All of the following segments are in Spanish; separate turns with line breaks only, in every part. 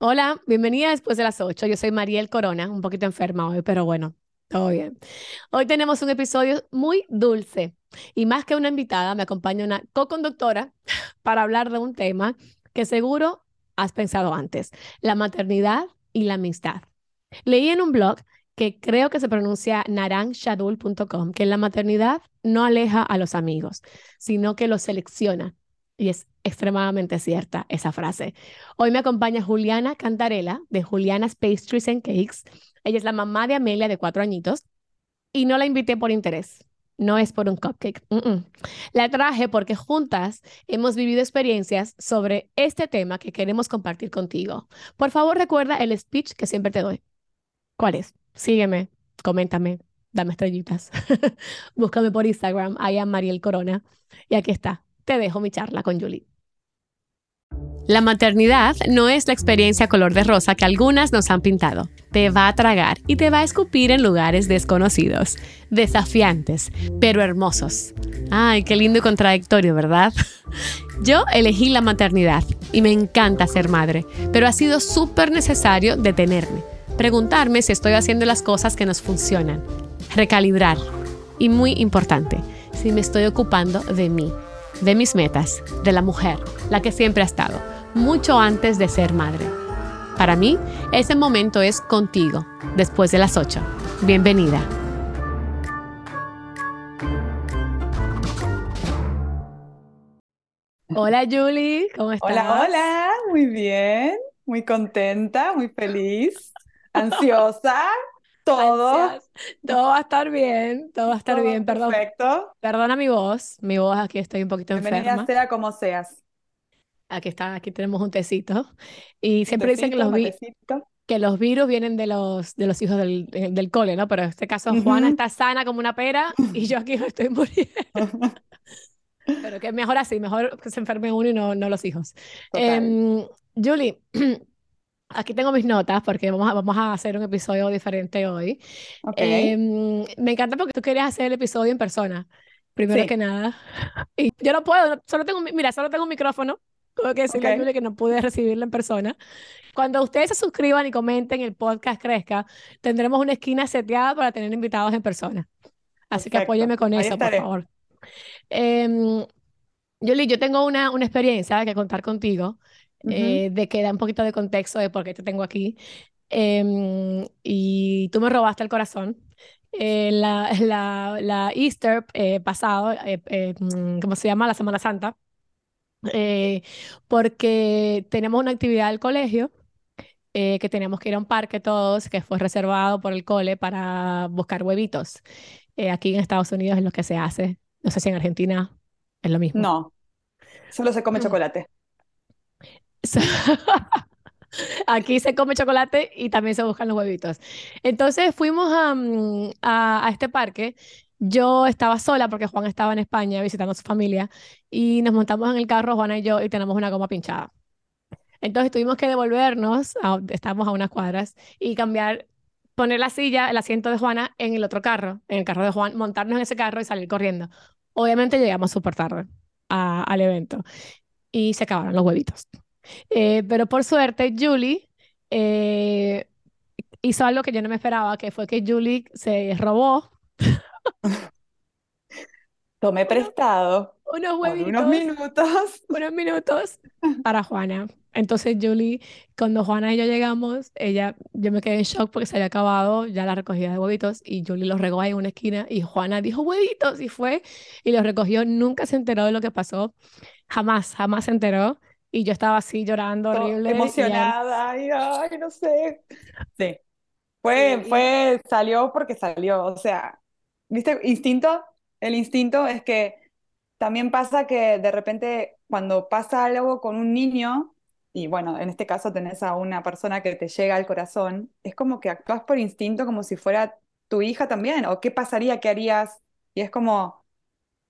Hola, bienvenida después de las 8. Yo soy Mariel Corona, un poquito enferma hoy, pero bueno, todo bien. Hoy tenemos un episodio muy dulce y más que una invitada, me acompaña una co-conductora para hablar de un tema que seguro has pensado antes, la maternidad y la amistad. Leí en un blog que creo que se pronuncia naranshadul.com que la maternidad no aleja a los amigos, sino que los selecciona y es extremadamente cierta esa frase. Hoy me acompaña Juliana Cantarela de Juliana's Pastries and Cakes. Ella es la mamá de Amelia de cuatro añitos y no la invité por interés. No es por un cupcake. La traje porque juntas hemos vivido experiencias sobre este tema que queremos compartir contigo. Por favor, recuerda el speech que siempre te doy. ¿Cuál es? Sígueme, coméntame, dame estrellitas. Búscame por Instagram, I am Mariel Corona. Y aquí está, te dejo mi charla con Julie. La maternidad no es la experiencia color de rosa que algunas nos han pintado. Te va a tragar y te va a escupir en lugares desconocidos, desafiantes, pero hermosos. Ay, qué lindo y contradictorio, ¿verdad? Yo elegí la maternidad y me encanta ser madre, pero ha sido súper necesario detenerme, preguntarme si estoy haciendo las cosas que nos funcionan, recalibrar y muy importante, si me estoy ocupando de mí de mis metas, de la mujer, la que siempre ha estado, mucho antes de ser madre. Para mí, ese momento es contigo, después de las 8. Bienvenida. Hola Julie, ¿cómo estás?
Hola, hola, muy bien, muy contenta, muy feliz, ansiosa, todo.
Todo va a estar bien, todo va a estar bien, perdón.
Perfecto.
Perdona mi voz, mi voz aquí estoy un poquito
Bienvenida
enferma.
sea como seas.
Aquí está, aquí tenemos un tecito. Y siempre dicen que los, vi-
matecito.
que los virus vienen de los, de los hijos del, eh, del cole, ¿no? Pero en este caso Juana está sana como una pera y yo aquí me estoy muriendo. Pero que mejor así, mejor que se enferme uno y no, no los hijos. Em, Julie, aquí tengo mis notas porque vamos a, vamos a hacer un episodio diferente hoy.
Ok.
Em, me encanta porque tú querías hacer el episodio en persona, primero
Sí.
que nada. Y yo no puedo, solo tengo, mira, solo tengo un micrófono. Tengo que decirle a
Ok.
Julie que no pude recibirla en persona. Cuando ustedes se suscriban y comenten, el podcast crezca, tendremos una esquina seteada para tener invitados en persona. Así que
Perfecto.
apóyeme con eso, por favor. Em, Yoli, yo tengo una, una experiencia que contar contigo, Eh, de que da un poquito de contexto de por qué te tengo aquí. Em, y tú me robaste el corazón. Eh, la, la, la Easter eh, pasado, mm, ¿cómo se llama? La Semana Santa, porque tenemos una actividad del colegio eh, que teníamos que ir a un parque todos, que fue reservado por el cole para buscar huevitos. Eh, aquí en Estados Unidos es lo que se hace. No sé si en Argentina es lo mismo.
No, solo se come chocolate.
Aquí se come chocolate y también se buscan los huevitos. Entonces fuimos a, mm, a, a este parque. Yo estaba sola porque Juan estaba en España visitando a su familia y nos montamos en el carro, Juana y yo, y tenemos una goma pinchada. Entonces tuvimos que devolvernos, a- estábamos a unas cuadras, y cambiar, poner la silla, el asiento de Juana en el otro carro, en el carro de Juan, montarnos en ese carro y salir corriendo. Obviamente llegamos súper tarde al evento y se acabaron los huevitos. Eh, pero por suerte, Julie eh, hizo algo que yo no me esperaba, que fue que Julie se robó
Tomé prestado
unos
por unos
huevitos,
minutos.
unos minutos para Juana. Entonces, Julie, cuando Juana y yo llegamos, ella, yo me quedé en shock porque se había acabado ya la recogida de huevitos y Julie los regó ahí en una esquina y Juana dijo huevitos y fue y los recogió. Nunca se enteró de lo que pasó, jamás, jamás se enteró. Y yo estaba así llorando horrible. y ella-
emocionada. Ay, ay, no sé. Sí. Fue,
Sí.
fue, salió porque salió. O sea, ¿viste? Instinto. El instinto es que también pasa que de repente cuando pasa algo con un niño, y bueno, en este caso tenés a una persona que te llega al corazón, es como que actúas por instinto como si fuera tu hija también. O qué pasaría, qué harías. Y es como,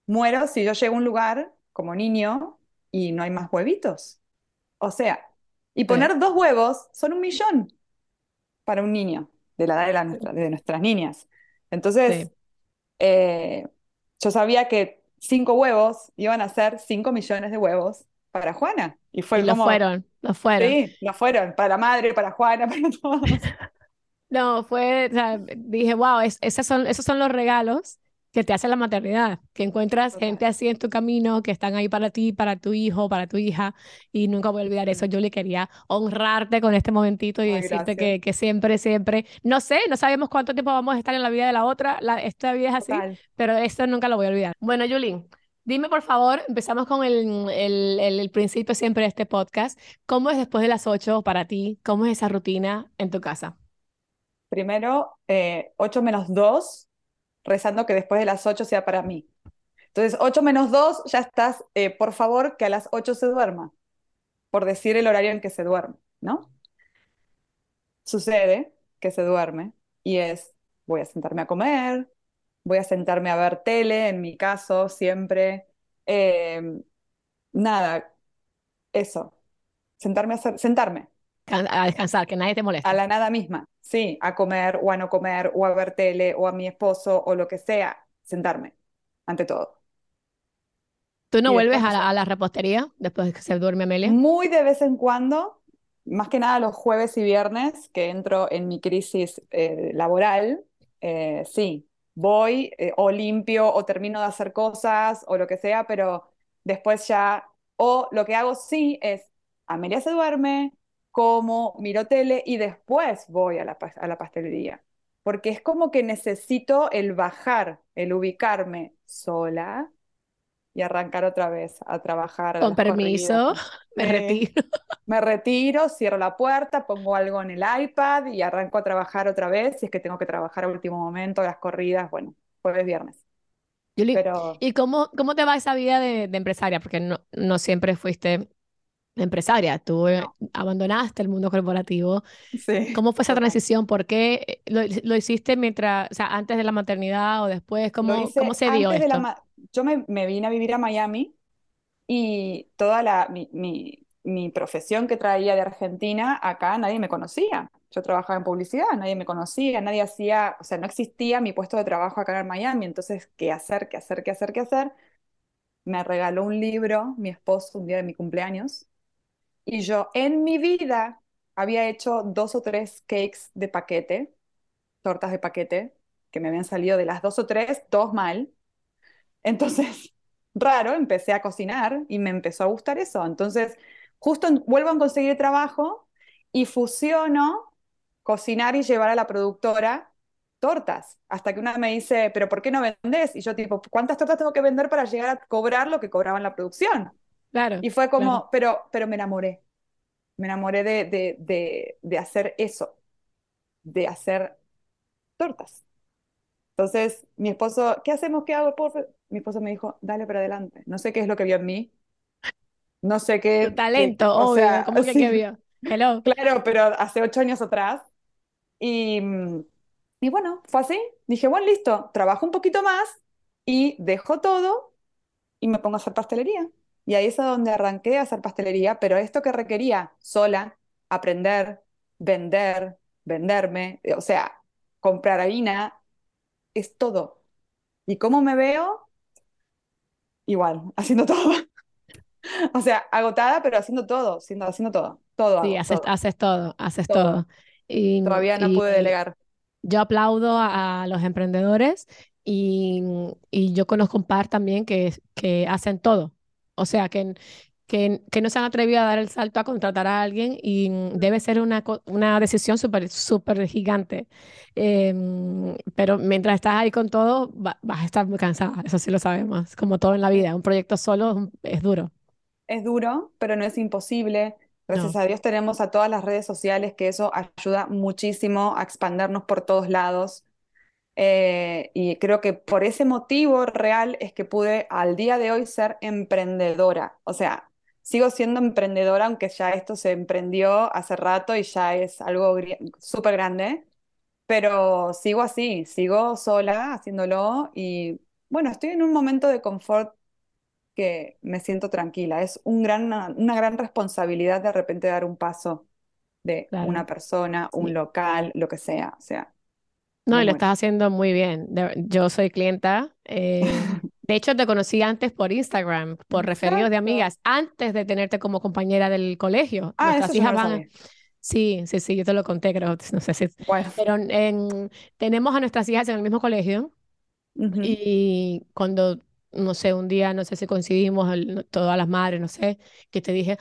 muero si yo llego a un lugar como niño y no hay más huevitos. O sea, y poner dos huevos son un millón para un niño de la edad de, la nuestra- de nuestras niñas. Entonces,
Sí.
eh, yo sabía que cinco huevos iban a ser cinco millones de huevos para Juana. Y fue
Y lo
como,
fueron, lo fueron.
sí, lo fueron, para la madre, para Juana, para todos.
No, fue, o sea, dije, wow, es- esos son, esos son los regalos que te hace la maternidad, que encuentras
Total.
gente así en tu camino, que están ahí para ti, para tu hijo, para tu hija, y nunca voy a olvidar eso. Yo le quería honrarte con este momentito y
Ay,
decirte que, que siempre, siempre, no sé, no sabemos cuánto tiempo vamos a estar en la vida de la otra, la, esta vida es así,
Total.
pero esto nunca lo voy a olvidar. Bueno, Yulín, dime por favor, empezamos con el, el, el, el principio siempre de este podcast. ¿Cómo es después de las 8 para ti? ¿Cómo es esa rutina en tu casa?
Primero, eh, 8 menos 2, rezando que después de las 8 sea para mí. Entonces, 8 menos 2, ya estás, eh, por favor, que a las 8 se duerma, por decir el horario en que se duerme, ¿no? Sucede que se duerme y es, voy a sentarme a comer, voy a sentarme a ver tele, en mi caso, siempre. eh, nada, eso, sentarme a hacer, sentarme.
A descansar, que nadie te moleste.
A la nada misma, sí, a comer o a no comer o a ver tele o a mi esposo o lo que sea, sentarme, ante todo.
¿Tú no vuelves la, a la repostería después de que se duerme Amelia?
Muy de vez en cuando, más que nada los jueves y viernes, que entro en mi crisis eh, laboral, eh, sí, voy eh, o limpio o termino de hacer cosas o lo que sea, pero después ya, o lo que hago sí es, Amelia se duerme, como, miro tele y después voy a la, a la pastelería, porque es como que necesito el bajar, el ubicarme sola y arrancar otra vez a trabajar
Con permiso, me
Sí.
retiro.
Me retiro, cierro la puerta, pongo algo en el iPad y arranco a trabajar otra vez. Si es que tengo que trabajar a último momento, las corridas, bueno, jueves, viernes.
Yuli,
Pero
¿y cómo, cómo te va esa vida de, de empresaria? Porque no, no siempre fuiste empresaria, tú eh, abandonaste el mundo corporativo.
sí,
¿Cómo fue esa transición? ¿Por qué eh, lo, lo hiciste mientras, o sea, antes de la maternidad o después? ¿Cómo, cómo se dio
antes de la...
esto?
Yo me, me vine a vivir a Miami y toda la, mi, mi, mi profesión que traía de Argentina, acá nadie me conocía. Yo trabajaba en publicidad, nadie me conocía, nadie hacía, o sea, no existía mi puesto de trabajo acá en Miami. Entonces, ¿qué hacer, qué hacer, qué hacer, qué hacer? Me regaló un libro mi esposo un día de mi cumpleaños y yo en mi vida había hecho dos o tres cakes de paquete, tortas de paquete, que me habían salido de las dos o tres, dos mal. Entonces, raro, empecé a cocinar y me empezó a gustar eso. Entonces, justo vuelvo a conseguir trabajo y fusiono cocinar y llevar a la productora tortas. Hasta que una me dice, pero ¿por qué no vendés? Y yo tipo, ¿cuántas tortas tengo que vender para llegar a cobrar lo que cobraba en la producción?
Claro,
Y fue
claro.
como, pero, pero me enamoré. Me enamoré de, de, de, de hacer eso, de hacer tortas. Entonces, mi esposo, ¿qué hacemos? ¿Qué hago? ¿Puedo hacer?". Mi esposo me dijo, dale para adelante. No sé qué es lo que vio en mí, no sé
Tu
qué, qué-
talento,
o
obvio.
sea,
¿Cómo que
sí,
qué vio? Hello.
claro, pero hace ocho años atrás. Y, y bueno, fue así. Dije, bueno, listo, trabajo un poquito más y dejo todo y me pongo a hacer pastelería. Y ahí es a donde arranqué a hacer pastelería, pero esto que requería sola, aprender, vender, venderme, o sea, comprar harina, es todo. ¿Y cómo me veo? Igual, haciendo todo. O sea, agotada, pero haciendo todo, haciendo, haciendo todo. Todo
Sí,
hago,
haces,
todo,
haces todo, haces
todo.
todo. Y,
Todavía no pude delegar.
yo aplaudo a, a los emprendedores y, y yo conozco un par también que, que hacen todo. O sea, que, que, que no se han atrevido a dar el salto a contratar a alguien y debe ser una, una decisión súper, súper gigante. Em, pero mientras estás ahí con todo, va- vas a estar muy cansada, eso sí lo sabemos. Como todo en la vida, un proyecto solo es un- es duro.
Es duro, pero no es imposible. Gracias
No,
a Dios tenemos a todas las redes sociales que eso ayuda muchísimo a expandernos por todos lados. Eh, y creo que por ese motivo real es que pude al día de hoy ser emprendedora. O sea, sigo siendo emprendedora, aunque ya esto se emprendió hace rato y ya es algo súper grande, pero sigo así, sigo sola haciéndolo y bueno, estoy en un momento de confort que me siento tranquila. Es un gran, una gran responsabilidad de repente dar un paso de
claro.
una persona, un
Sí.
local, lo que sea. O sea,
No, y lo estás haciendo muy bien. De- yo soy clienta eh, De hecho, te conocí antes por Instagram, por referidos de amigas, antes de tenerte como compañera del colegio.
Ah,
Nuestras
eso
hijas van. Sí, sí, sí, yo te lo conté, creo. No sé si.
Bueno.
Pero en- tenemos a nuestras hijas en el mismo colegio.
Ujú.
Y cuando, no sé, un día, no sé si coincidimos, el- todas las madres, no sé, que te dije,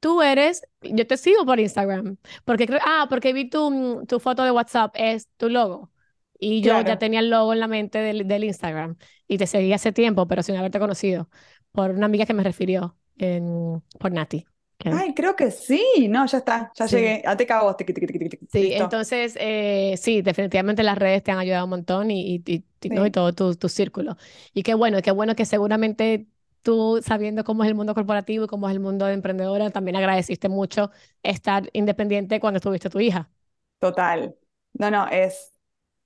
tú eres, yo te sigo por Instagram, porque creo, ah, porque vi tu, tu foto de WhatsApp, es tu logo. Y yo ya
Claro.
tenía el logo en la mente del, del Instagram y te seguí hace tiempo, pero sin haberte conocido, por una amiga que me refirió en, por Nati. que-
Ay, creo que sí. No, ya está. Ya
Sí.
llegué. A te cago. Tiqui, tiqui, tiqui, tiqui.
Sí,
Listo.
entonces, eh, sí, definitivamente las redes te han ayudado un montón y, y, y- y, ¿no? y
Sí.
todo tu, tu círculo. Y qué bueno, qué bueno que seguramente tú, sabiendo cómo es el mundo corporativo y cómo es el mundo de emprendedora, también agradeciste mucho estar independiente cuando tuviste tu hija.
Total. No, no, es.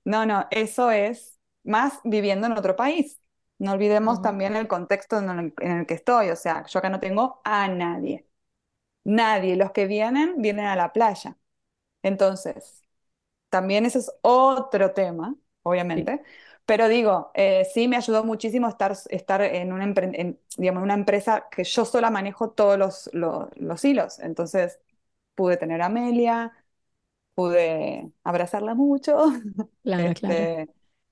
No, no, eso es más viviendo en otro país. No olvidemos también el contexto en el, en el que estoy. O sea, yo acá no tengo a nadie. Nadie. Los que vienen, vienen a la playa. Entonces, también ese es otro tema,
Sí,
obviamente. Pero digo, eh, sí me ayudó muchísimo estar, estar en una, empre- en, digamos, en una empresa que yo sola manejo todos los, los, los hilos. Entonces, pude tener a Amelia, pude abrazarla mucho,
claro, claro.
este,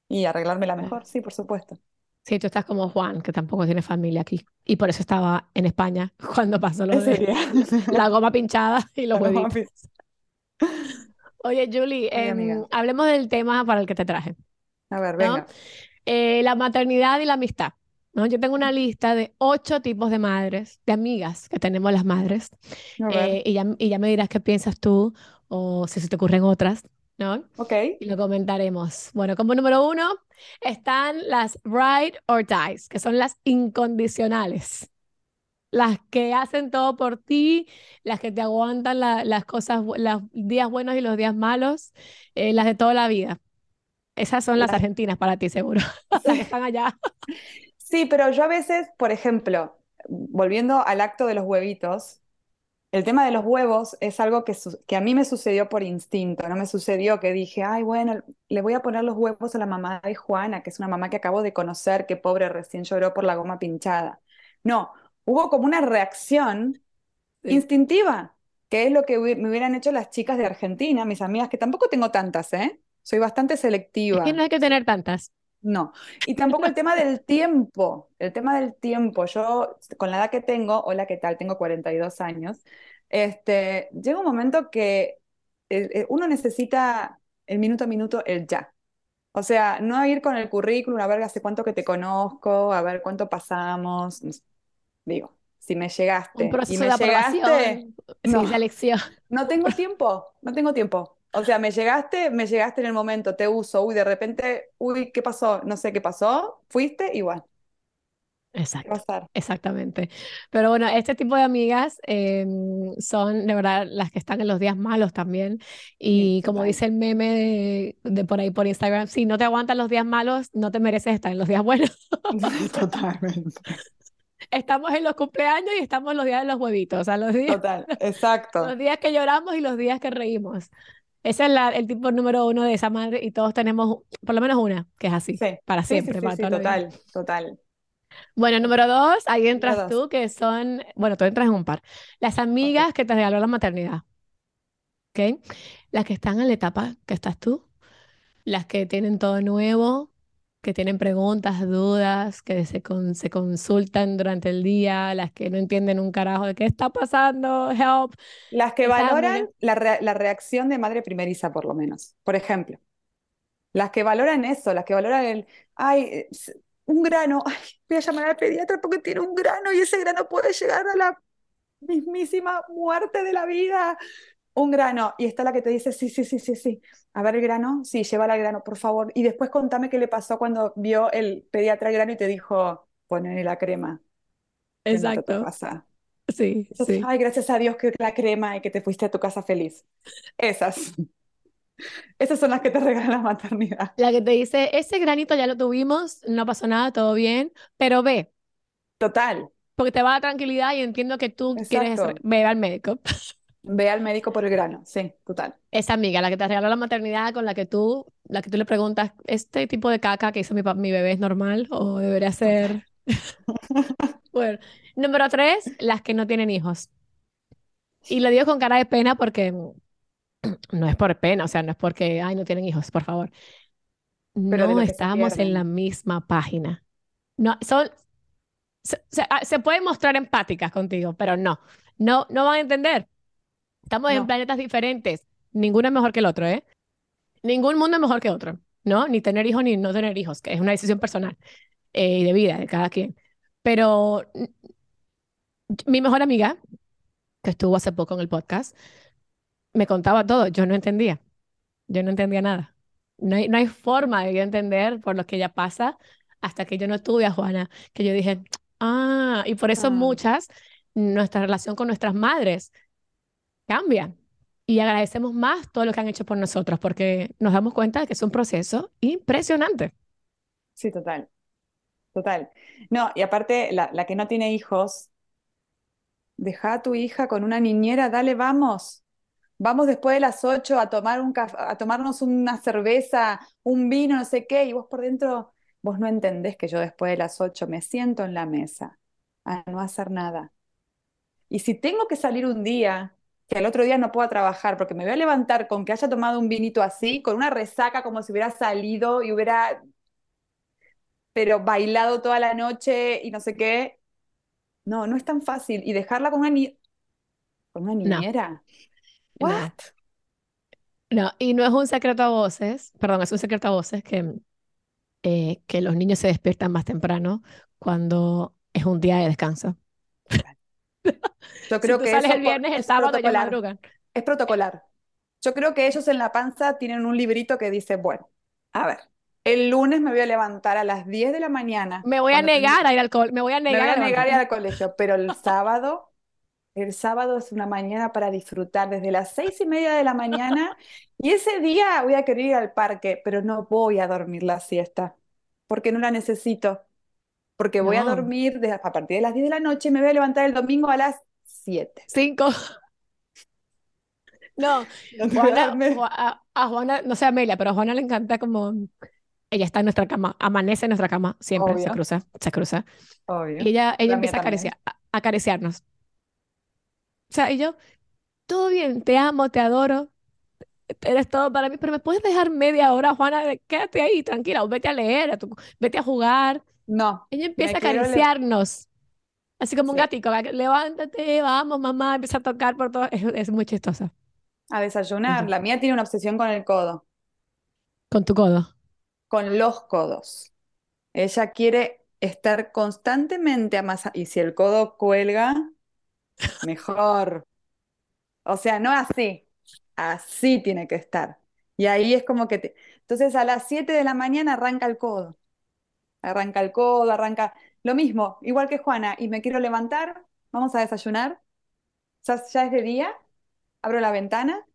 y arreglármela
claro.
mejor, sí, por supuesto.
Sí, tú estás como Juan, que tampoco tiene familia aquí. Y por eso estaba en España cuando pasó lo de la goma pinchada y los huevitos. Oye, Julie, em, hablemos del tema para el que te traje.
A ver,
¿no?
venga.
Eh, la maternidad y la amistad, ¿no? Yo tengo una lista de ocho tipos de madres, de amigas que tenemos las madres, eh, y ya, y ya me dirás qué piensas tú o si se te ocurren otras, ¿no?
Ok.
Y lo comentaremos. Bueno, como número uno están las ride or dies, que son las incondicionales. Las que hacen todo por ti, las que te aguantan la- las cosas, los días buenos y los días malos, eh, las de toda la vida. Esas son las
Las-
argentinas para ti, seguro. Las que están allá.
Sí, pero yo a veces, por ejemplo, volviendo al acto de los huevitos, el tema de los huevos es algo que, a mí me sucedió por instinto, no me sucedió que dije, ay, bueno, le voy a poner los huevos a la mamá de Juana, que es una mamá que acabo de conocer, que pobre recién lloró por la goma pinchada. No, hubo como una reacción
Sí.
instintiva, que es lo que me hubieran hecho las chicas de Argentina, mis amigas, que tampoco tengo tantas, ¿eh? Soy bastante
Es
selectiva.
que no hay que tener tantas.
No, y tampoco el tema del tiempo, el tema del tiempo. Yo, con la edad que tengo, hola, ¿qué tal? Tengo 42 años. Este, llega un momento que eh, eh, uno necesita el minuto a minuto, el ya. O sea, no ir con el currículum, a ver hace cuánto que te conozco, a ver cuánto pasamos. Digo, si me
Un
llegaste y
proceso
me
de
llegaste,
aprobación, sí,
no, no tengo tiempo, no tengo tiempo. O sea, me llegaste, me llegaste en el momento, te uso, uy, de repente, uy, ¿qué pasó? No sé qué pasó, fuiste, igual, ¿qué va a
Exacto,
pasar?
exactamente. Pero bueno, este tipo de amigas em, son de verdad las que están en los días malos también.
Sí,
Y como
total.
dice el meme de, de por ahí por Instagram, si no te aguantan los días malos, no te mereces estar en los días buenos.
Totalmente.
Estamos en los cumpleaños y estamos en los días de los huevitos, o sea, los días,
Total, exacto.
los días que lloramos y los días que reímos. Ese es la- el tipo número uno de esa madre y todos tenemos por lo menos una que es así,
Sí,
para
sí,
siempre,
sí,
para vida.
total, total.
Bueno, número dos, ahí
Número
entras
dos.
tú, que son, bueno, tú entras en un par. Las amigas que te regaló la maternidad, ¿ok? Las que están en la etapa que estás tú, las que tienen todo nuevo, que tienen preguntas, dudas, que se, con- se consultan durante el día, las que no entienden un carajo de qué está pasando, help.
Las que valoran la, re- la reacción de madre primeriza, por lo menos. Por ejemplo, las que valoran eso, las que valoran el, ay, eh, un grano, ay, voy a llamar al pediatra porque tiene un grano y ese grano puede llegar a la mismísima muerte de la vida. Un grano. Y está la que te dice, sí, sí, sí, sí, sí. A ver el grano, sí, llévala al grano, por favor. Y después contame qué le pasó cuando vio el pediatra el grano y te dijo, ponle la crema, que no te
exacto,
pasa.
sí, sí.
ay, gracias a Dios que la crema y que te fuiste a tu casa feliz. Esas. Esas son las que te regalan la maternidad.
La que te dice, ese granito ya lo tuvimos, no pasó nada, todo bien, pero ve,
Total.
porque te va a dar tranquilidad y entiendo que tú quieres
Exacto.
ver al médico.
Ve al médico por el grano. Sí, total.
Esa amiga, la que te regaló la maternidad, con la que tú, la que tú le preguntas, ¿este tipo de caca que hizo mi, mi bebé es normal o debería ser Bueno, número tres, las que no tienen hijos. Y lo digo con cara de pena porque no es por pena, o sea, no es porque, ay, no tienen hijos, por favor.
Pero
No estamos en la misma página. No, son, se, se- ah, se pueden mostrar empáticas contigo, pero no, no, no van a entender. Estamos en
No,
planetas diferentes. Ninguno es mejor que el otro, ¿eh? Ningún mundo es mejor que otro, ¿no? Ni tener hijos ni no tener hijos, que es una decisión personal eh, y de vida de cada quien. Pero mm, mi mejor amiga, que estuvo hace poco en el podcast, me contaba todo. Yo no entendía. Yo no entendía nada. No hay, no hay forma de yo entender por lo que ella pasa hasta que yo no tuve a Juana, que yo dije, ah, y por eso
ah,
muchas, nuestra relación con nuestras madres cambia. Y agradecemos más todo lo que han hecho por nosotros, porque nos damos cuenta de que es un proceso impresionante.
sí, total, total. No, y aparte, la, la que no tiene hijos, deja a tu hija con una niñera, dale, vamos. Vamos después de las 8 a tomar un a tomarnos una cerveza, un vino, no sé qué, y vos por dentro, vos no entendés que yo después de las 8 me siento en la mesa a no hacer nada. Y si tengo que salir un día, que al otro día no pueda trabajar, porque me voy a levantar con que haya tomado un vinito así, con una resaca como si hubiera salido y hubiera, pero bailado toda la noche y no sé qué, no, no es tan fácil. Y dejarla con una, ni- con una niñera,
no,
¿what?
no. Y no es un secreto a voces, perdón, es un secreto a voces que, eh, que los niños se despiertan más temprano cuando es un día de descanso.
Yo
Si
creo
tú
que
sales
eso
el
por-
viernes, el
es
sábado ya
protocolar,
madrugan.
es protocolar. Yo creo que ellos en la panza tienen un librito que dice, bueno, a ver, el lunes me voy a levantar a las 10 de la mañana,
Me voy a negar a ir al col, me voy a
me voy
negar
a negar a ir al colegio, pero el sábado, el sábado es una mañana para disfrutar desde las seis y media de la mañana y ese día voy a querer ir al parque, pero no voy a dormir la siesta porque no la necesito, porque voy a
No,
dormir de- a partir de las 10 de la noche y me voy a levantar el domingo a las 7.
cinco. No,
a
Juana, a, a Juana, no sé a Amelia, pero a Juana le encanta como ella está en nuestra cama, amanece en nuestra cama, siempre se
Obvio,
cruza, se cruza. Y
obvio.
ella, ella
La mía
empieza a acariciar, a, a acariciarnos. O sea, y yo, todo bien, te amo, te adoro, eres todo para mí, pero me puedes dejar media hora, Juana, quédate ahí, tranquila, o vete a leer, a tu- vete a jugar.
No,
Ella empieza a
le-
acariciarnos, así como un
sí,
va, levántate, vamos, mamá, empieza a tocar por todo, es, es muy chistosa.
a desayunar. La mía tiene una obsesión con el codo,
Con tu codo.
con los codos. Ella quiere estar constantemente amasada. Y si el codo cuelga, mejor. O sea, no así, así tiene que estar. Y ahí es como que te... Entonces a las 7 de la mañana arranca el codo. Arranca el codo, arranca lo mismo, igual que Juana. Y me quiero levantar, vamos a desayunar. Ya, ya es de día, abro la ventana.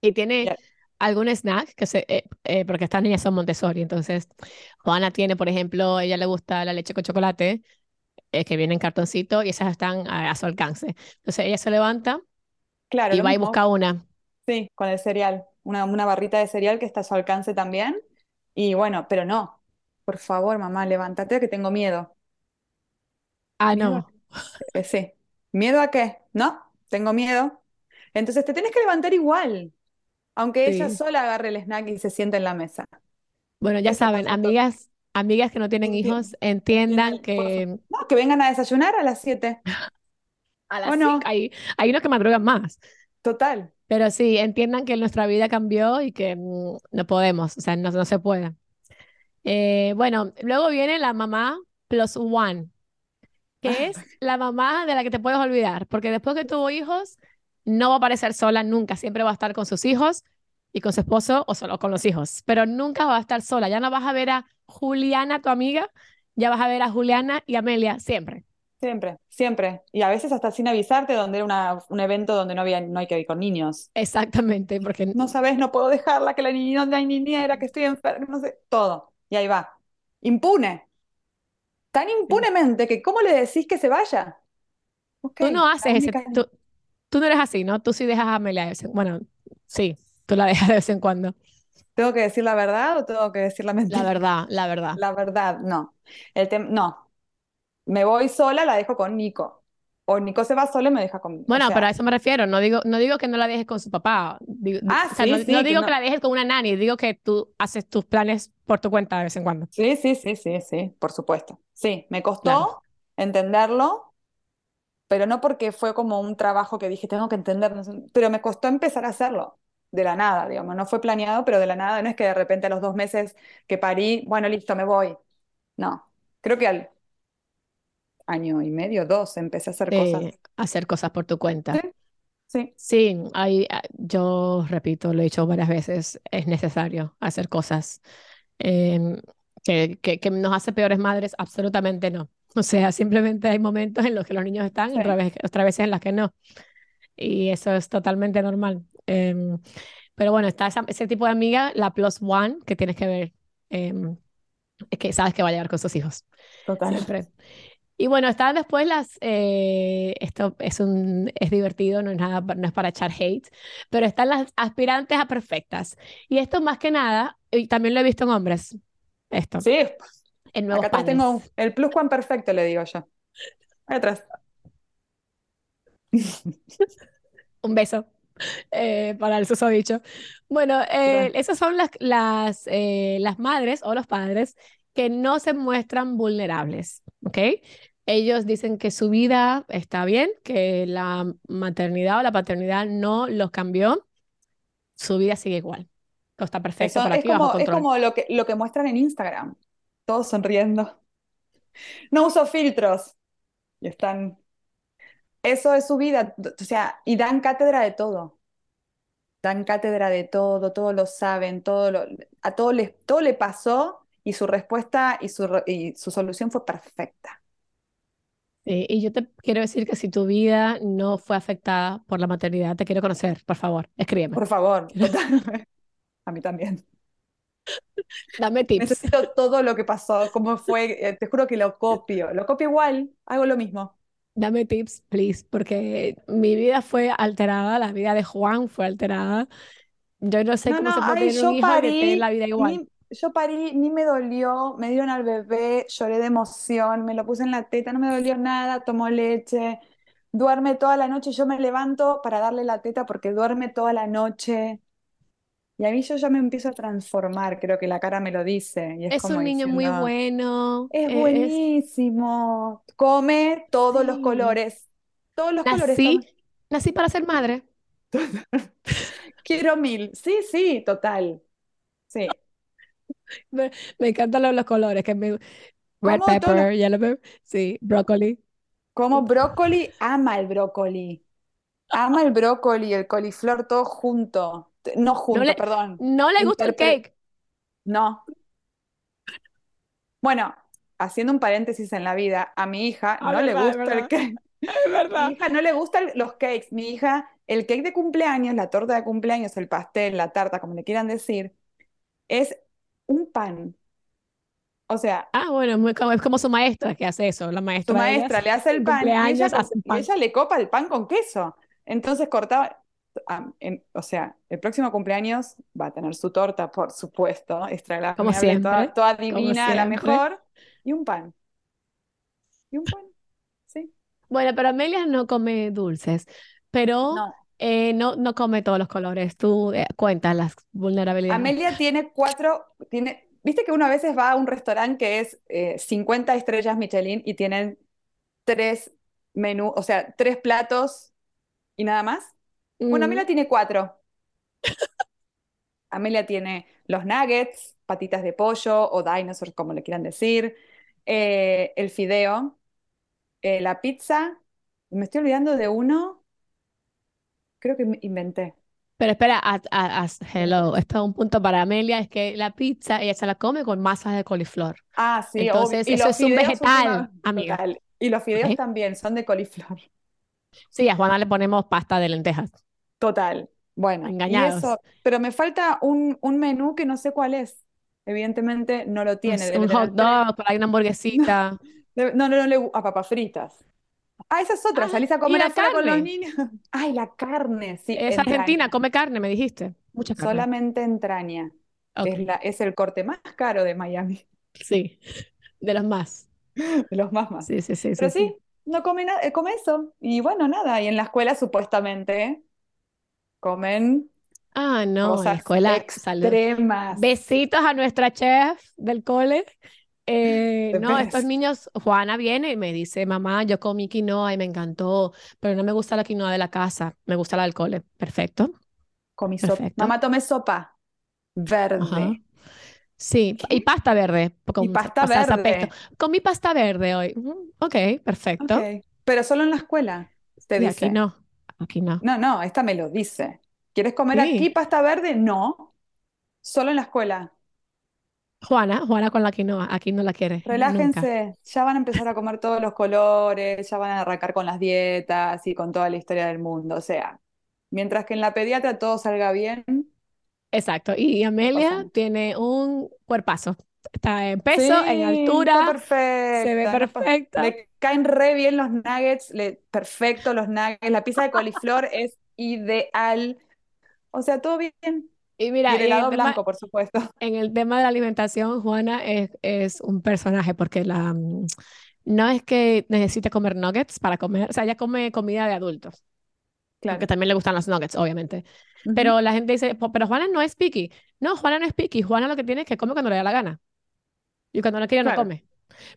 Y tiene
Ya,
algún snack que se, eh, eh, porque estas niñas son Montessori, entonces Juana tiene, por ejemplo, ella le gusta la leche con chocolate, eh, que viene en cartoncito, y esas están a, a su alcance. Entonces ella se levanta
claro,
y va y
mismo.
busca una.
Sí, con el cereal. Una, una barrita de cereal que está a su alcance también. Y bueno, pero no. Por favor, mamá, levántate que tengo miedo.
Ah,
¿Miedo a
no.
Eh, sí. ¿Miedo a qué? No, tengo miedo. Entonces te tienes que levantar igual, aunque ella
Sí.
sola agarre el snack y se siente en la mesa.
Bueno, ya
Eso
saben, amigas, amigas que no tienen hijos, entiendan que.
No, que vengan a desayunar a las 7.
a
¿O
las
no?
cinco hay, hay unos que madrugan más.
Total.
Pero sí, entiendan que nuestra vida cambió y que mm, no podemos, o sea, no, no se puede. Eh, bueno, luego viene la mamá plus one, que es la mamá de la que te puedes olvidar, porque después que tuvo hijos, no va a aparecer sola nunca, siempre va a estar con sus hijos y con su esposo o solo con los hijos, pero nunca va a estar sola. Ya no vas a ver a Juliana, tu amiga, ya vas a ver a Juliana y Amelia siempre.
Siempre, siempre. Y a veces hasta sin avisarte, donde era una- un evento donde no había, no hay que ir con niños.
Exactamente, porque
No sabes, no puedo dejarla, que la niña no hay niñera, que estoy enferma, no sé, todo. Y ahí va. Impune. Tan impunemente que ¿cómo le decís que se vaya?
Tú no
la
haces ese, tú, tú no eres así, ¿no? Tú sí dejas a Amelia de vez en- bueno, sí, tú la dejas de vez en cuando.
¿Tengo que decir la verdad o tengo que decir la
La
mentira?
verdad, la verdad.
La verdad, no. El no. Me voy sola, la dejo con Nico. O Nico se va solo y me deja con. o
Bueno, pero a
sea,
eso me refiero. No digo, no digo que no la dejes con su papá. Digo- di-
Ah,
o sea,
sí,
no,
sí,
no
que
digo
no-
que la dejes con una nani, digo que tú haces tus planes por tu cuenta de vez en cuando.
sí, sí, sí, sí, sí, por supuesto. Sí, me costó
Claro.
entenderlo, pero no porque fue como un trabajo que dije, tengo que entender, pero me costó empezar a hacerlo. De la nada, digamos, no fue planeado, pero de la nada, no es que de repente a los dos meses que parí, bueno, listo, me voy. No, creo que al año y medio, dos, empecé a hacer cosas.
Eh, hacer cosas por tu cuenta.
Sí, sí,
Sí, hay, ah, yo repito, lo he dicho varias veces, es necesario hacer cosas em, que, que, que nos hace peores madres, absolutamente no. O sea, simplemente hay momentos en los que los niños están y
sí.
otras veces, otras veces en las que no. Y eso es totalmente normal. Em, pero bueno, está esa- ese tipo de amiga, la plus one, que tienes que ver, em, es que sabes que va a llegar con sus hijos,
Total.
siempre. Y bueno, están después las, eh, esto es un, es divertido, no es nada, no es para echar hate, pero están las aspirantes a perfectas. Y esto más que nada, y también lo he visto en hombres, esto,
Sí,
en nuevos
acá tengo el plus one perfecto, le digo yo. Ahí atrás.
Un beso eh, para el susodicho. Bueno, eh, esas son las, las, eh, las madres o los padres que no se muestran vulnerables, ¿ok? Ellos dicen que su vida está bien, que la maternidad o la paternidad no los cambió, su vida sigue igual. Todo está perfecto
Eso es
aquí, bajo
como, es como lo que, lo que muestran en Instagram. Todos sonriendo. No uso filtros. Y están. Eso es su vida. O sea, y dan cátedra de todo. Dan cátedra de todo, todo lo saben, todo lo, a todo les, todo le pasó y su respuesta y su, y su solución fue perfecta.
Sí, y yo te quiero decir que si tu vida no fue afectada por la maternidad, te quiero conocer, por favor, escríbeme.
Por favor. A mí también.
Dame tips.
Necesito todo lo que pasó, cómo fue. eh, te juro que lo copio. Lo copio igual, hago lo mismo.
Dame tips, please, porque mi vida fue alterada, la vida de Juan fue alterada. Yo no sé
No,
cómo
no,
se puede
ay,
tener un hijo
parí,
la vida igual.
Yo parí, ni me dolió, me dieron al bebé, lloré de emoción, me lo puse en la teta, no me dolió nada, tomó leche, duerme toda la noche, yo me levanto para darle la teta porque duerme toda la noche. Y a mí yo ya me empiezo a transformar, creo que la cara me lo dice, y es
Es
como
un niño muy bueno.
es
e- Es,
buenísimo, come todos los colores, todos los colores.
Nací, nací para ser madre.
Quiero mil, sí, sí, total, sí.
Me, me encantan los, los colores, que me, red pepper, yellow pepper, sí, brócoli.
Como brócoli, ama el brócoli. Ama el brócoli, el coliflor, todo junto. No
No
junto,
le,
perdón.
no le gusta el cake.
No. Bueno, haciendo un paréntesis en la vida, a mi hija
Ah,
no le
verdad,
gusta el cake.
es
Mi
verdad.
hija no le gustan los cakes. Mi hija, el cake de cumpleaños, la torta de cumpleaños, el pastel, la tarta, como le quieran decir, es un pan. O sea,
Ah, bueno, muy como- es como su maestra que hace eso, la
su
maestra de
maestra
ellas,
le hace el pan y ella, y le copa el pan con queso. Entonces cortaba, ah, en- o sea, el próximo cumpleaños va a tener su torta, por supuesto,
Como
extraordinaria, toda,
siempre,
toda
como
divina, la mejor, y un pan. Y un pan, sí.
Bueno, pero Amelia no come dulces, pero
No.
Eh, no, no come todos los colores. Tú eh, cuentas las vulnerabilidades.
Amelia tiene cuatro, tiene, viste que uno a veces va a un restaurante que es eh, 50 estrellas Michelin y tienen tres menús, o sea, tres platos y nada más. Bueno,
Mm,
Amelia tiene cuatro. Amelia tiene los nuggets, patitas de pollo o dinosaurs, como le quieran decir, eh, el fideo, eh, la pizza. Me estoy olvidando de uno, creo que inventé.
Pero espera, as- hello, esto es un punto para Amelia, es que la pizza ella se la come con masas de coliflor.
Ah, sí.
Entonces,
Y
eso es un vegetal,
última-
amiga.
total. Y los fideos también son de coliflor.
Sí, a Juana le ponemos pasta de lentejas.
Total. Bueno, y
Engañados.
eso, pero me falta un, un menú que no sé cuál es. Evidentemente no lo tiene.
s-
debe
un hot dog, por ahí una hamburguesita.
No, no, no le a papas fritas. Ah, esa es otra.
Ah,
Salís a comer afuera con los
carne.
niños. Ay, la carne, sí,
Es argentina, come carne, me dijiste. Mucha carne.
Solamente entraña. Es,
Ok,
la, es el corte más caro de Miami,
sí, de los más.
de los más más.
Sí, sí, sí,
Pero
sí, sí.
sí, no come, na- eh, come eso. Y bueno, nada, y en la escuela supuestamente comen
Ah, no, la
cosas
escuela, salud.
extremas.
Besitos a nuestra chef del cole. Eh, no, estos niños, Juana viene y me dice, mamá, yo comí quinoa y me encantó, pero no me gusta la quinoa de la casa, me gusta del cole. Perfecto,
Comí sopa. Mamá, tomé sopa
Ajá.
verde.
Sí, y pasta verde,
Y pasta verde.
Comí pasta verde hoy. Ujú, Ok, perfecto.
Pero solo en la escuela, te
Y aquí
dice.
no, aquí no.
No, no, esta me lo dice. ¿Quieres comer aquí pasta verde? No, solo en la escuela.
Juana, Juana con la quinoa, aquí no la quiere, nunca.
Relájense, ya van a empezar a comer todos los colores, ya van a arrancar con las dietas y con toda la historia del mundo. O sea, mientras que en la pediatra todo salga bien,
Exacto, y Amelia tiene un cuerpazo. Está en peso, en
Sí,
altura, se ve
perfecta,
perfecta.
Le caen re bien los nuggets, le, perfecto los nuggets. La pizza de coliflor es ideal. O sea, todo bien.
Y
Y
mira,
el
y en el
helado
tema,
blanco, por supuesto.
en el tema de la alimentación, Juana es, es un personaje porque la, mm, no es que necesite comer nuggets para comer, o sea, ella come comida de adultos,
Claro.
también le gustan los nuggets, obviamente.
Ujú,
Pero la gente dice, "Po- pero Juana no es picky. No, Juana no es picky. Juana lo que tiene es que come cuando le da la gana. Y cuando no quiere, no
Claro.
come.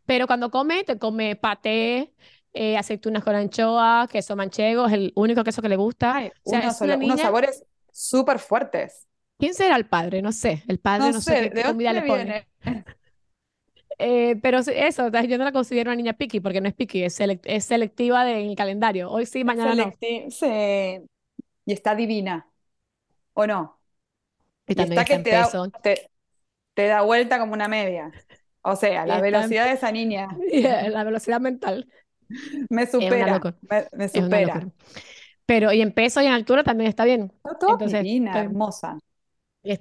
Pero cuando come, te come paté, eh, aceitunas con anchoa, queso manchego, es el único queso que le gusta.
Ay,
O sea,
unos,
es una
solo- unos
niña.
sabores súper fuertes.
¿Quién será el padre? No sé. El padre
No
no sé
sé,
qué,
¿de
qué comida le pone. Eh, pero eso, yo no la considero una niña picky porque no es picky, es, selec- es selectiva de- en el calendario. Hoy sí, mañana no.
sí. Y está divina, ¿o no?
Y
Y
también
está
está
que te da, te, te da vuelta como una media. O sea,
Y
la
está en,
velocidad de esa niña
y, eh, la velocidad mental.
me supera, me, me supera.
Pero y en peso y en altura también está bien.
Está toda
Entonces,
divina,
estoy-
hermosa.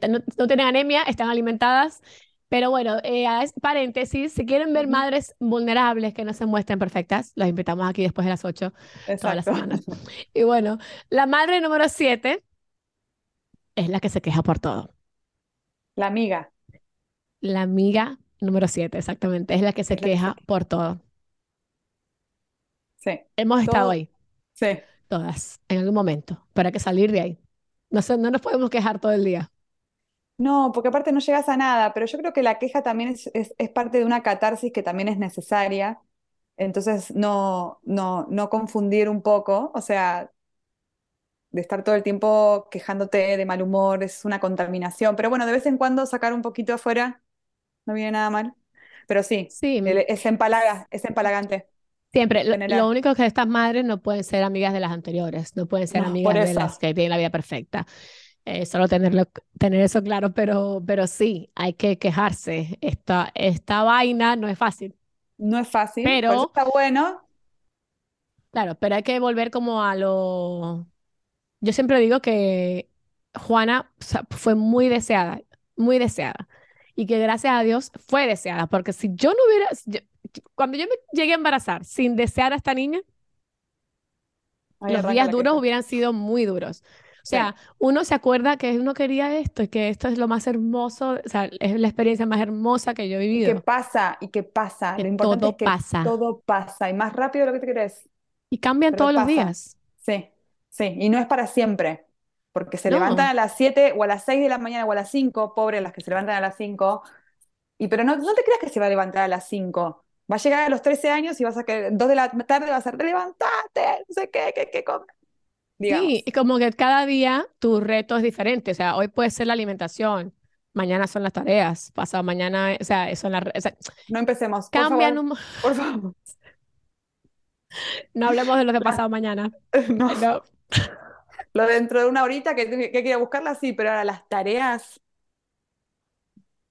No, no tienen anemia, están alimentadas. Pero bueno, eh, paréntesis, si quieren ver madres vulnerables que no se muestren perfectas, los invitamos aquí después de las 8 todas las
Exacto.
semanas. Y bueno, la madre número 7 es la que se queja por todo.
La amiga
La amiga número 7, exactamente, es la que se
que
queja por todo.
Sí,
Hemos estado ahí,
sí.
todas, en algún momento, hay que salir de ahí. No no nos podemos quejar todo el día.
No, porque aparte no llegas a nada, pero yo creo que la queja también es, es, es parte de una catarsis que también es necesaria. Entonces, no, no, no confundir un poco, o sea, de estar todo el tiempo quejándote de mal humor es una contaminación. Pero bueno, de vez en cuando sacar un poquito afuera no viene nada mal. Pero sí,
Sí,
es empalaga, es empalagante,
siempre. Lo, único es que estas madres no pueden ser amigas de las anteriores, no pueden ser
No,
amigas de las que tienen la vida perfecta. Eh, solo tenerlo, tener eso claro, pero, pero sí, hay que quejarse. Esta, esta vaina no es fácil,
No es fácil, por eso
pero,
está bueno.
claro, pero hay que volver como a lo... Yo siempre digo que Juana o sea, fue muy deseada, muy deseada, y que gracias a Dios fue deseada, porque si yo no hubiera, yo- cuando yo me llegué a embarazar sin desear a esta niña, los días duros hubieran sido muy duros. O
Sí,
sea, uno se acuerda que uno quería esto y que esto es lo más hermoso, o sea, es la experiencia más hermosa que yo he
y qué
vivido,
pasa, y qué pasa.
que
Lo importante es
todo
que
pasa.
todo pasa, y más rápido de lo que te crees,
y cambian
pero
todos los días.
Sí, sí, y no es para siempre, porque se levantan a las 7 o a las 6 de la mañana o a las 5, pobres las que se levantan a las 5, y pero no, no te creas que se va a levantar a las 5. Va a llegar a los 13 años y vas a que 2 de la tarde vas a ser, levantate, no sé qué, qué, qué comer, digamos.
sí, y como que cada día tu reto es diferente, o sea, hoy puede ser la alimentación, mañana son las tareas, pasado mañana, o sea, son las, o sea,
No empecemos, por
cambian
favor,
un,
por favor.
no hablemos de lo de
La-
pasado mañana,
no, lo de dentro de una horita que, que quiero buscarla, sí, pero ahora las tareas,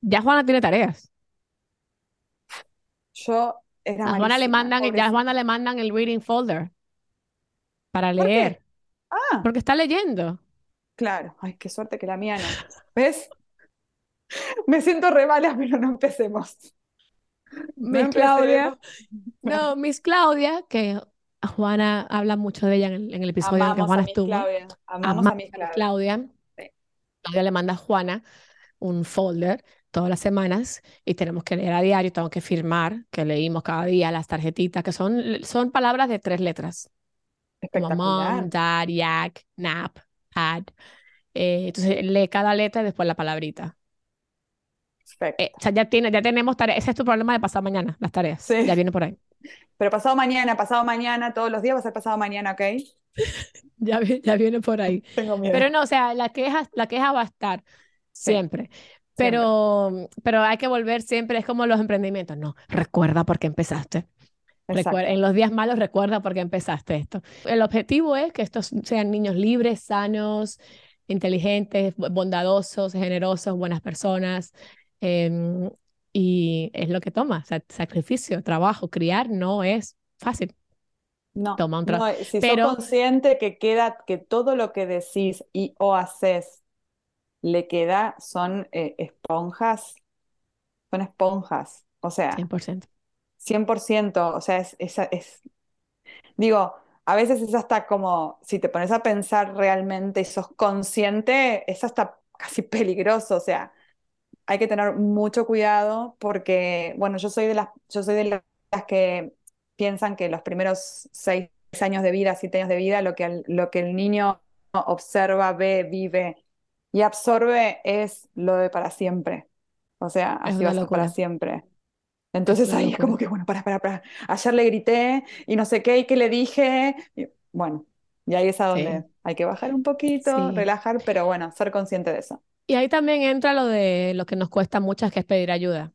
Ya Juana tiene tareas,
yo era
a Juana le mandan, ya Juana le mandan el reading folder para
¿Por
leer?
Ah,
porque está leyendo.
claro, ay, qué suerte que la mía no. ¿Ves? Me siento re mala, pero no empecemos. No
Miss Claudia, no, Miss Claudia, que a Juana habla mucho de ella en el, en el episodio en el que
Amamos a
Juana
Miss
estuvo.
Claudia, amamos
Amamos
a Miss
a Miss
Claudia.
Claudia.
Sí.
Claudia le manda a Juana un folder todas las semanas y tenemos que leer a diario, tengo que firmar que leímos cada día las tarjetitas, que son, son palabras de tres letras. Como mom, dad, yak, nap, pad. Eh, entonces lee cada letra y después la palabrita. Eh, o sea, ya, tiene, ya tenemos tareas. Ese es tu problema de pasado mañana, las tareas. Sí. Ya viene por ahí.
Pero pasado mañana, pasado mañana, todos los días va a ser pasado mañana, ¿ok?
ya, ya viene por ahí.
Tengo miedo.
Pero no, o sea, la queja, la queja va a estar siempre. Pero, pero hay que volver siempre, es como los emprendimientos. No, recuerda por qué empezaste. En los días malos recuerda por qué empezaste esto. El objetivo es que estos sean niños libres, sanos, inteligentes, bondadosos, generosos, buenas personas. Em, y es lo que toma, sacrificio, trabajo, criar no es fácil.
No, toma un trabajo. si Pero... sos consciente que queda, que todo lo que decís y o haces le queda, son eh, esponjas, son esponjas, o sea,
100%.
100%, o sea, es, es, es, digo, a veces es hasta como, si te pones a pensar realmente y sos consciente, es hasta casi peligroso, o sea, hay que tener mucho cuidado porque, bueno, yo soy de las, yo soy de las que piensan que los primeros seis años de vida, siete años de vida, lo que lo que el niño observa, ve, vive y absorbe es lo de para siempre. O sea, así va a ser para siempre. Entonces ahí es como que, bueno, para, para, para. Ayer le grité y no sé qué, y qué le dije. bueno, y ahí es a donde hay que bajar un poquito, relajar, pero bueno, ser consciente de eso.
Y ahí también entra lo de lo que nos cuesta mucho, que es pedir ayuda.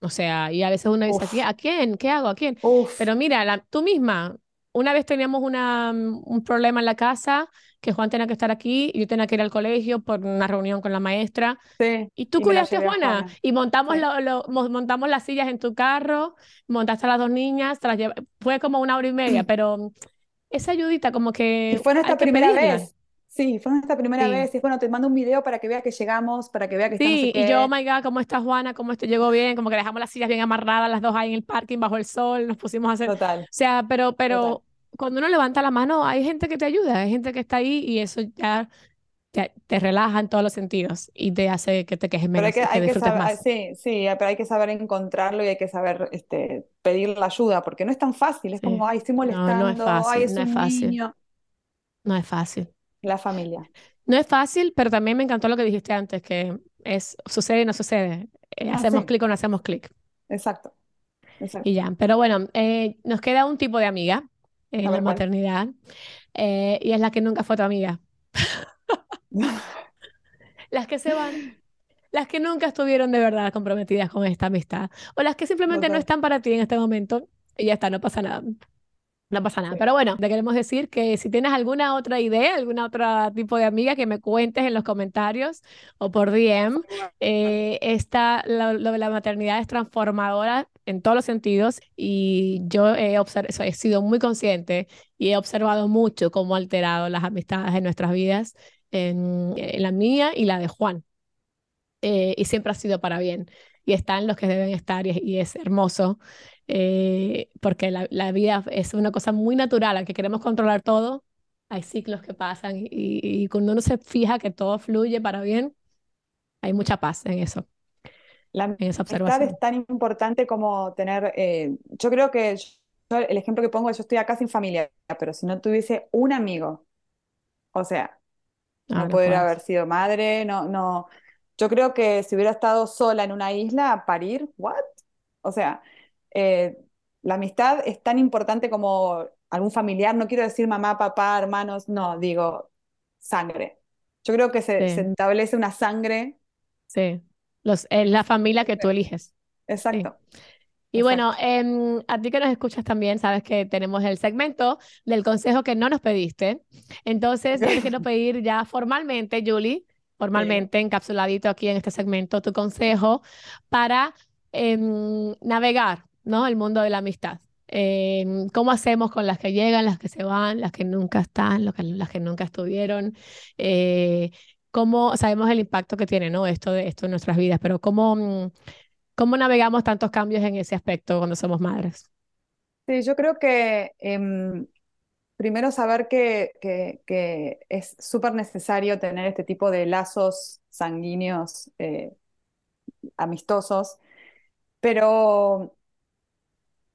O sea, y a veces uno dice, ¿a quién? ¿Qué hago? ¿A quién? Pero mira, tú misma, una vez teníamos una, un problema en la casa que Juan tenía que estar aquí y yo tenía que ir al colegio por una reunión con la maestra.
Sí,
y tú cuidaste a Juana. Y montamos, lo, montamos las sillas en tu carro, montaste a las dos niñas, fue como una hora y media, pero esa ayudita como que...
Y fue nuestra primera vez. Sí, fue nuestra primera vez. Y bueno, te mando un video para que vea que llegamos, para que vea que
Sí, y yo, oh my God, ¿cómo está Juana? ¿Cómo esto llegó bien? Como que dejamos las sillas bien amarradas, las dos ahí en el parking bajo el sol, nos pusimos a hacer.
Total.
O sea, pero, pero cuando uno levanta la mano, hay gente que te ayuda, hay gente que está ahí y eso ya te, relaja en todos los sentidos y te hace que te quejes menos
pero
hay que,
saber,
más.
Sí, sí, pero hay que saber encontrarlo y hay que saber este, pedir la ayuda, porque no es tan fácil, es como, ay, estoy molestando, no, no es fácil, ay, es no un es fácil. niño.
No es fácil.
La familia.
No es fácil, pero también me encantó lo que dijiste antes, que es sucede y no sucede. Eh, ah, hacemos clic o no hacemos clic.
Exacto. Exacto.
Y ya, pero bueno, eh, nos queda un tipo de amiga en la maternidad eh, y es la que nunca fue tu amiga. las que se van, las que nunca estuvieron de verdad comprometidas con esta amistad o las que simplemente no están para ti en este momento y ya está, no pasa nada. No pasa nada. Pero bueno, te queremos decir que si tienes alguna otra idea, alguna otra tipo de amiga, que me cuentes en los comentarios o por DM. Eh, esta, lo, de la maternidad es transformadora en todos los sentidos y yo he, he sido muy consciente y he observado mucho cómo ha alterado las amistades en nuestras vidas, en, la mía y la de Juan. Eh, y siempre ha sido para bien. Y están los que deben estar y es hermoso. Eh, porque la, la, vida es una cosa muy natural, aunque queremos controlar todo, hay ciclos que pasan y, y, cuando uno se fija que todo fluye para bien, hay mucha paz en eso.
La observación. es tan importante como tener, eh, yo creo que el ejemplo que pongo, yo estoy acá sin familia, pero si no tuviese un amigo, o sea, no, podría haber sido madre, no, no, yo creo que si hubiera estado sola en una isla a parir, ¿what? O sea, eh, la amistad es tan importante como algún familiar, no quiero decir mamá, papá, hermanos, no, digo sangre. Yo creo que se, establece una sangre.
Sí, Los, es la familia que tú eliges.
Exacto.
Y bueno, em, a ti que nos escuchas también, sabes que tenemos el segmento del consejo que no nos pediste. Entonces, yo quiero pedir ya formalmente, Julie, formalmente encapsuladito aquí en este segmento, tu consejo para em, navegar ¿no? El mundo de la amistad. Eh, ¿Cómo hacemos con las que llegan, las que se van, las que nunca están, las que nunca estuvieron? Eh, ¿Cómo sabemos el impacto que tiene ¿no? esto, de, esto en nuestras vidas? Pero ¿cómo, mm, ¿cómo navegamos tantos cambios en ese aspecto cuando somos madres?
Sí, yo creo que em, primero saber que, que- que es súper necesario tener este tipo de lazos sanguíneos eh, amistosos, pero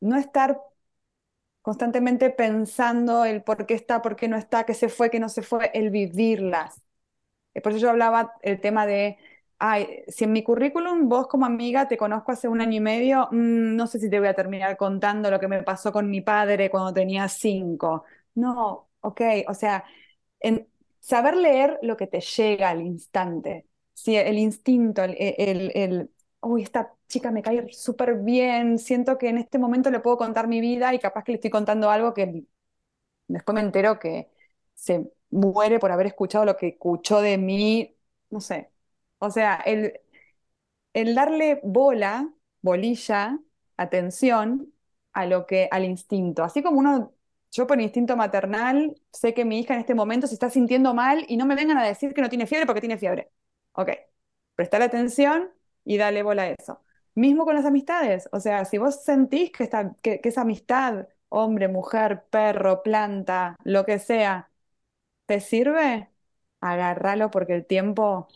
no estar constantemente pensando el por qué está, por qué no está, qué se fue, qué no se fue, el vivirlas. Eh, Por eso yo hablaba el tema de, ay, si en mi currículum vos como amiga te conozco hace un año y medio, mm, no sé si te voy a terminar contando lo que me pasó con mi padre cuando tenía cinco. No, ok, o sea, en saber leer lo que te llega al instante, si el instinto, el, el, el- uy, chica me cae súper bien, siento que en este momento le puedo contar mi vida y capaz que le estoy contando algo que después me entero que se muere por haber escuchado lo que escuchó de mí, no sé. O sea, el, el darle bola, bolilla, atención a lo que, al instinto. Así como uno, yo por instinto maternal, sé que mi hija en este momento se está sintiendo mal y no me vengan a decir que no tiene fiebre porque tiene fiebre. Ok, prestale atención y dale bola a eso. Mismo con las amistades, o sea, si vos sentís que, esta, que, que esa amistad, hombre, mujer, perro, planta, lo que sea, te sirve, agárralo porque el tiempo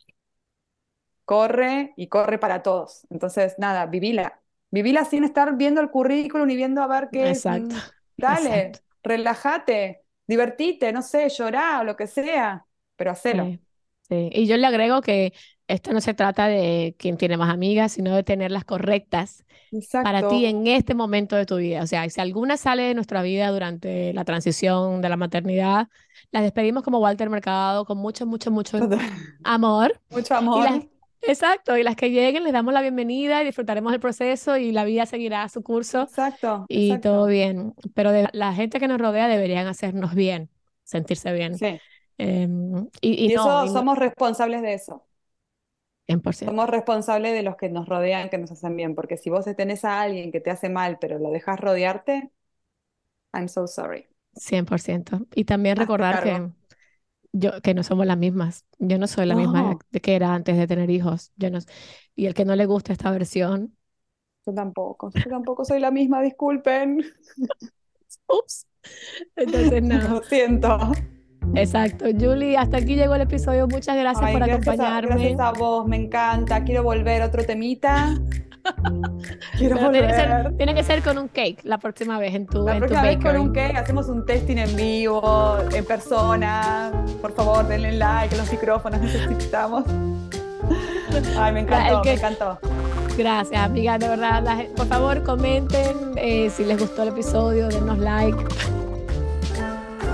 corre y corre para todos. Entonces, nada, vivila. Vivila sin estar viendo el currículum y viendo a ver qué.
Exacto,
mm, Dale,
exacto.
relájate, divertite, no sé, llorá o lo que sea, pero hacelo.
Sí, sí. Y yo le agrego que esto no se trata de quién tiene más amigas, sino de tener las correctas para ti en este momento de tu vida. O sea, si alguna sale de nuestra vida durante la transición de la maternidad, las despedimos como Walter Mercado con mucho, mucho, mucho amor.
mucho
Y las,
amor.
exacto, y las que lleguen les damos la bienvenida y disfrutaremos el proceso y la vida seguirá su curso
Exacto,
y todo bien. Pero de la gente que nos rodea deberían hacernos bien, sentirse bien.
Sí.
Em, y, y
Y
no,
eso
y no,
somos responsables de eso.
100%.
Somos responsables de los que nos rodean, que nos hacen bien, porque si vos tenés a alguien que te hace mal, pero lo dejas rodearte, I'm so sorry.
100%. Y también
Hazte
recordar
cargo.
que, yo, que no somos las mismas. Yo no soy la misma
No,
de que era antes de tener hijos. Yo no, y el que no le gusta esta versión,
yo tampoco. Yo tampoco soy la misma, disculpen.
ups. Entonces, nada.
Lo siento.
Exacto. Julie, hasta aquí llegó el episodio. Muchas gracias
Ay,
por
gracias a,
acompañarme.
gracias a vos, me encanta. Quiero volver, otro temita. Quiero
Pero tiene que ser,
volver.
tiene que ser con un cake la próxima vez en tu,
La
en tu
próxima vez con un cake hacemos un testing en vivo, en persona. Por favor, denle like, los micrófonos necesitamos. Ay, me encantó, me
que-
encantó.
Gracias, amigas. De verdad, por favor, comenten eh, si les gustó el episodio, denos like.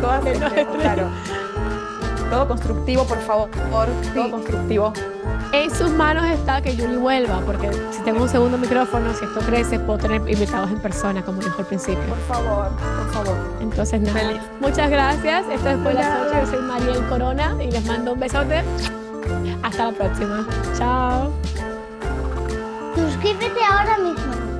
Todas claro. Todo constructivo, por favor. Todo constructivo.
En sus manos está que Julie vuelva, porque si tengo un segundo micrófono, si esto crece, puedo tener invitados en persona, como dijo al principio.
Por favor, por favor.
Entonces, nada.
Feliz.
Muchas gracias. Esto es por las 8. Yo soy Mariel Corona y les mando un besote. Hasta la próxima. Chao. Suscríbete ahora mismo.